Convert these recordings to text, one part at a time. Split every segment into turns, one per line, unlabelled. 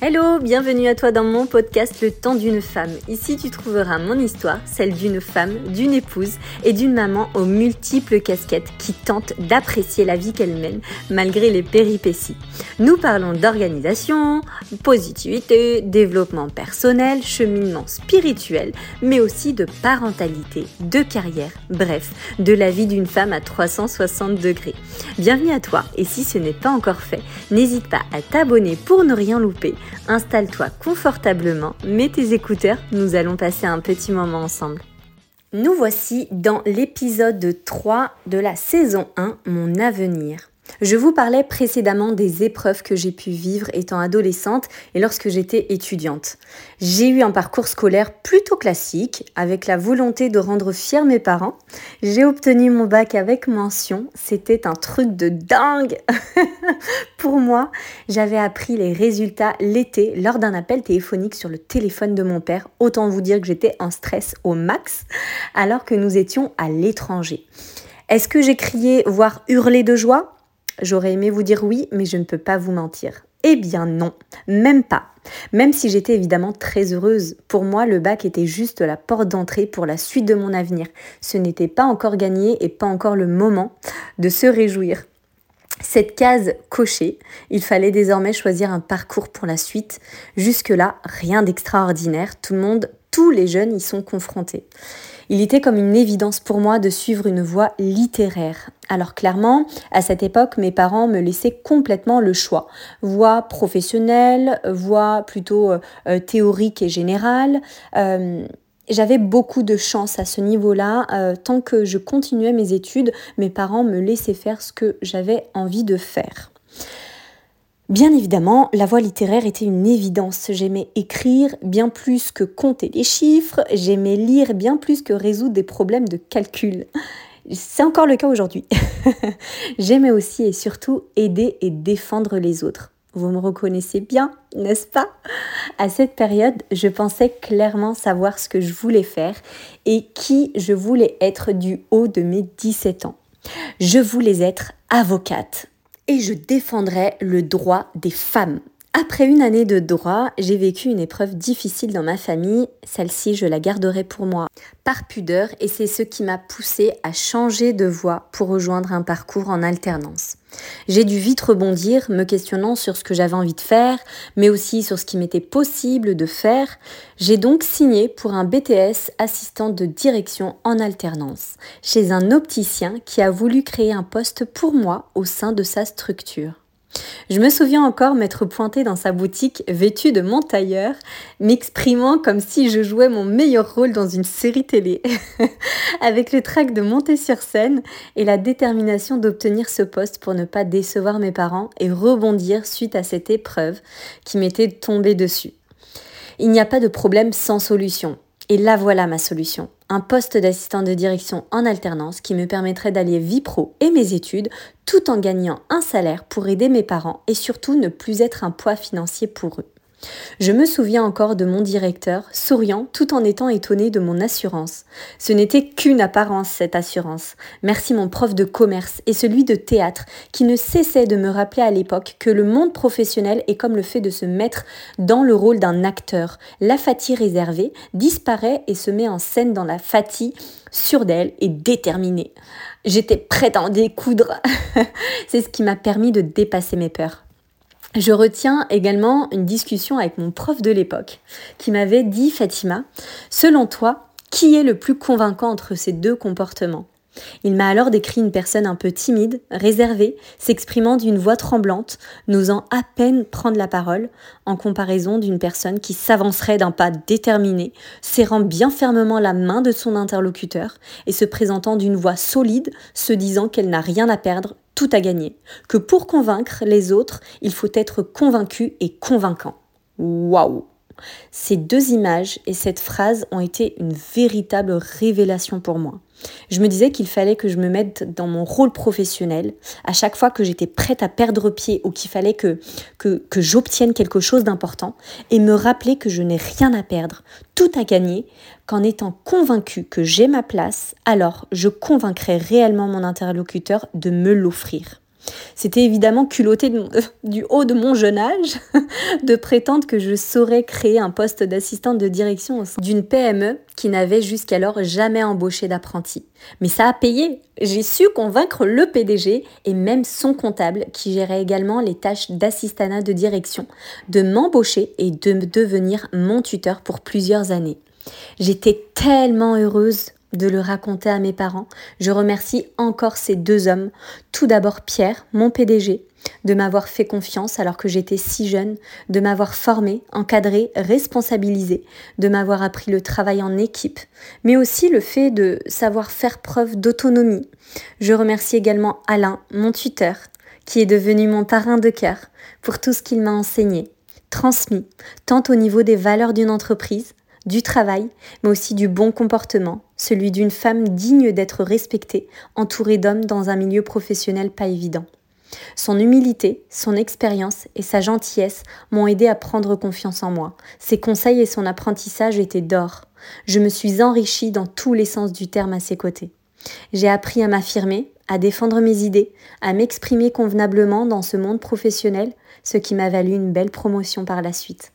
Hello, bienvenue à toi dans mon podcast Le temps d'une femme. Ici tu trouveras mon histoire, celle d'une femme, d'une épouse et d'une maman aux multiples casquettes qui tente d'apprécier la vie qu'elle mène malgré les péripéties. Nous parlons d'organisation, positivité, développement personnel, cheminement spirituel, mais aussi de parentalité, de carrière, bref, de la vie d'une femme à 360 degrés. Bienvenue à toi et si ce n'est pas encore fait, n'hésite pas à t'abonner pour ne rien louper Installe-toi confortablement, mets tes écouteurs, nous allons passer un petit moment ensemble. Nous voici dans l'épisode 3 de la saison 1, Mon avenir. Je vous parlais précédemment des épreuves que j'ai pu vivre étant adolescente et lorsque j'étais étudiante. J'ai eu un parcours scolaire plutôt classique, avec la volonté de rendre fiers mes parents. J'ai obtenu mon bac avec mention. C'était un truc de dingue Pour moi, j'avais appris les résultats l'été lors d'un appel téléphonique sur le téléphone de mon père. Autant vous dire que j'étais en stress au max, alors que nous étions à l'étranger. Est-ce que j'ai crié, voire hurlé de joie? J'aurais aimé vous dire oui, mais je ne peux pas vous mentir. Eh bien non, même pas. Même si j'étais évidemment très heureuse, pour moi le bac était juste la porte d'entrée pour la suite de mon avenir. Ce n'était pas encore gagné et pas encore le moment de se réjouir. Cette case cochée, il fallait désormais choisir un parcours pour la suite. Jusque-là, rien d'extraordinaire, tout le monde, les jeunes y sont confrontés. Il était comme une évidence pour moi de suivre une voie littéraire. Alors clairement, à cette époque, mes parents me laissaient complètement le choix. Voie professionnelle, voie plutôt euh, euh, théorique et générale. Euh, j'avais beaucoup de chance à ce niveau-là. tant que je continuais mes études, mes parents me laissaient faire ce que j'avais envie de faire. Bien évidemment, la voie littéraire était une évidence. J'aimais écrire bien plus que compter les chiffres, j'aimais lire bien plus que résoudre des problèmes de calcul. C'est encore le cas aujourd'hui. J'aimais aussi et surtout aider et défendre les autres. Vous me reconnaissez bien, n'est-ce pas? À cette période, je pensais clairement savoir ce que je voulais faire et qui je voulais être du haut de mes 17 ans. Je voulais être avocate et je défendrai le droit des femmes. Après une année de droit, j'ai vécu une épreuve difficile dans ma famille. Celle-ci, je la garderai pour moi par pudeur et c'est ce qui m'a poussé à changer de voie pour rejoindre un parcours en alternance. J'ai dû vite rebondir, me questionnant sur ce que j'avais envie de faire, mais aussi sur ce qui m'était possible de faire. J'ai donc signé pour un BTS assistant de direction en alternance chez un opticien qui a voulu créer un poste pour moi au sein de sa structure. Je me souviens encore m'être pointée dans sa boutique vêtue de mon tailleur, m'exprimant comme si je jouais mon meilleur rôle dans une série télé, avec le trac de monter sur scène et la détermination d'obtenir ce poste pour ne pas décevoir mes parents et rebondir suite à cette épreuve qui m'était tombée dessus. Il n'y a pas de problème sans solution. Et là voilà ma solution. Un poste d'assistant de direction en alternance qui me permettrait d'allier vie pro et mes études tout en gagnant un salaire pour aider mes parents et surtout ne plus être un poids financier pour eux. Je me souviens encore de mon directeur, souriant tout en étant étonné de mon assurance. Ce n'était qu'une apparence, cette assurance. Merci mon prof de commerce et celui de théâtre, qui ne cessait de me rappeler à l'époque que le monde professionnel est comme le fait de se mettre dans le rôle d'un acteur. La fatigue réservée disparaît et se met en scène dans la fatigue sûre d'elle et déterminée. J'étais prête à en découdre. C'est ce qui m'a permis de dépasser mes peurs. Je retiens également une discussion avec mon prof de l'époque qui m'avait dit Fatima, selon toi, qui est le plus convaincant entre ces deux comportements? Il m'a alors décrit une personne un peu timide, réservée, s'exprimant d'une voix tremblante, n'osant à peine prendre la parole, en comparaison d'une personne qui s'avancerait d'un pas déterminé, serrant bien fermement la main de son interlocuteur et se présentant d'une voix solide, se disant qu'elle n'a rien à perdre, tout à gagner, que pour convaincre les autres, il faut être convaincu et convaincant. Waouh Ces deux images et cette phrase ont été une véritable révélation pour moi. Je me disais qu'il fallait que je me mette dans mon rôle professionnel à chaque fois que j'étais prête à perdre pied ou qu'il fallait que, j'obtienne quelque chose d'important et me rappeler que je n'ai rien à perdre, tout à gagner, qu'en étant convaincue que j'ai ma place, alors je convaincrai réellement mon interlocuteur de me l'offrir. C'était évidemment culotté du haut de mon jeune âge de prétendre que je saurais créer un poste d'assistante de direction d'une PME qui n'avait jusqu'alors jamais embauché d'apprenti. Mais ça a payé. J'ai su convaincre le PDG et même son comptable, qui gérait également les tâches d'assistanat de direction, de m'embaucher et de devenir mon tuteur pour plusieurs années. J'étais tellement heureuse de le raconter à mes parents. Je remercie encore ces deux hommes. Tout d'abord Pierre, mon PDG, de m'avoir fait confiance alors que j'étais si jeune, de m'avoir formé, encadré, responsabilisé, de m'avoir appris le travail en équipe, mais aussi le fait de savoir faire preuve d'autonomie. Je remercie également Alain, mon tuteur, qui est devenu mon parrain de cœur, pour tout ce qu'il m'a enseigné, transmis, tant au niveau des valeurs d'une entreprise, du travail, mais aussi du bon comportement, celui d'une femme digne d'être respectée, entourée d'hommes dans un milieu professionnel pas évident. Son humilité, son expérience et sa gentillesse m'ont aidé à prendre confiance en moi. Ses conseils et son apprentissage étaient d'or. Je me suis enrichie dans tous les sens du terme à ses côtés. J'ai appris à m'affirmer, à défendre mes idées, à m'exprimer convenablement dans ce monde professionnel, ce qui m'a valu une belle promotion par la suite.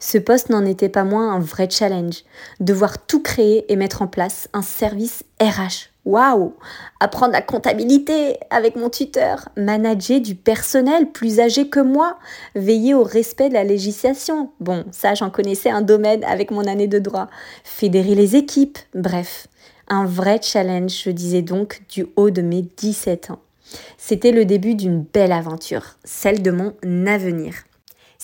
Ce poste n'en était pas moins un vrai challenge. Devoir tout créer et mettre en place un service RH. Waouh Apprendre la comptabilité avec mon tuteur, manager du personnel plus âgé que moi, veiller au respect de la législation. Bon, ça j'en connaissais un domaine avec mon année de droit. Fédérer les équipes, bref. Un vrai challenge, je disais donc, du haut de mes 17 ans. C'était le début d'une belle aventure, celle de mon avenir.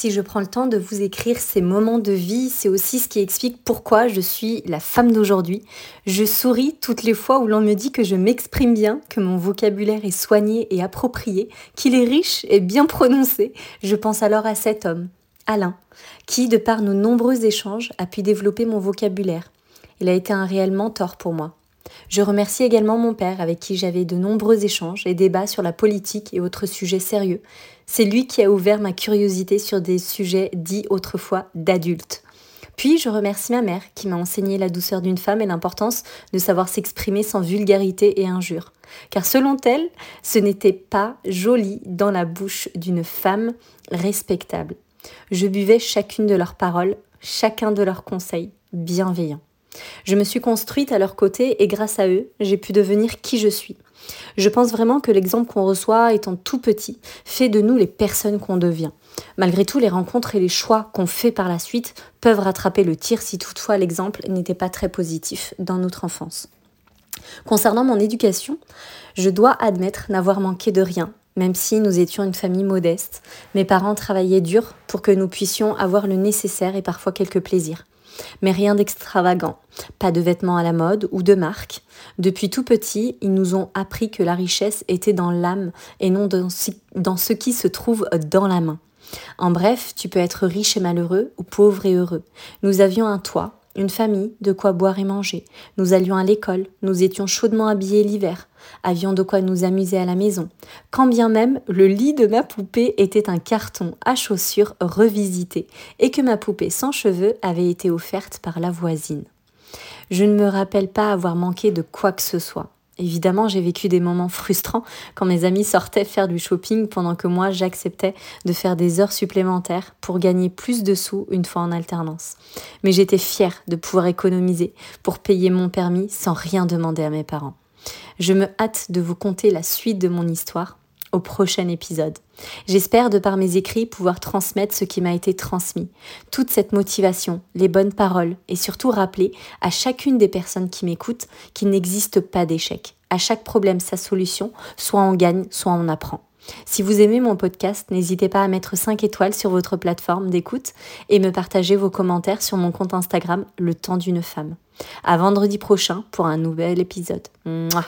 Si je prends le temps de vous écrire ces moments de vie, c'est aussi ce qui explique pourquoi je suis la femme d'aujourd'hui. Je souris toutes les fois où l'on me dit que je m'exprime bien, que mon vocabulaire est soigné et approprié, qu'il est riche et bien prononcé. Je pense alors à cet homme, Alain, qui, de par nos nombreux échanges, a pu développer mon vocabulaire. Il a été un réel mentor pour moi. Je remercie également mon père avec qui j'avais de nombreux échanges et débats sur la politique et autres sujets sérieux. C'est lui qui a ouvert ma curiosité sur des sujets dits autrefois d'adultes. Puis je remercie ma mère qui m'a enseigné la douceur d'une femme et l'importance de savoir s'exprimer sans vulgarité et injure. Car selon elle, ce n'était pas joli dans la bouche d'une femme respectable. Je buvais chacune de leurs paroles, chacun de leurs conseils bienveillants. Je me suis construite à leur côté et grâce à eux, j'ai pu devenir qui je suis. Je pense vraiment que l'exemple qu'on reçoit étant tout petit fait de nous les personnes qu'on devient. Malgré tout, les rencontres et les choix qu'on fait par la suite peuvent rattraper le tir si toutefois l'exemple n'était pas très positif dans notre enfance. Concernant mon éducation, je dois admettre n'avoir manqué de rien, même si nous étions une famille modeste. Mes parents travaillaient dur pour que nous puissions avoir le nécessaire et parfois quelques plaisirs mais rien d'extravagant, pas de vêtements à la mode ou de marque. Depuis tout petit, ils nous ont appris que la richesse était dans l'âme et non dans ce qui se trouve dans la main. En bref, tu peux être riche et malheureux ou pauvre et heureux. Nous avions un toit, famille, de quoi boire et manger. Nous allions à l'école, nous étions chaudement habillés l'hiver, avions de quoi nous amuser à la maison. Quand bien même le lit de ma poupée était un carton à chaussures revisité et que ma poupée sans cheveux avait été offerte par la voisine. Je ne me rappelle pas avoir manqué de quoi que ce soit. Évidemment, j'ai vécu des moments frustrants quand mes amis sortaient faire du shopping pendant que moi j'acceptais de faire des heures supplémentaires pour gagner plus de sous une fois en alternance. Mais j'étais fière de pouvoir économiser pour payer mon permis sans rien demander à mes parents. Je me hâte de vous conter la suite de mon histoire au prochain épisode. J'espère de par mes écrits pouvoir transmettre ce qui m'a été transmis, toute cette motivation, les bonnes paroles et surtout rappeler à chacune des personnes qui m'écoutent qu'il n'existe pas d'échec. À chaque problème sa solution, soit on gagne, soit on apprend. Si vous aimez mon podcast, n'hésitez pas à mettre 5 étoiles sur votre plateforme d'écoute et me partager vos commentaires sur mon compte Instagram Le temps d'une femme. À vendredi prochain pour un nouvel épisode. Mouah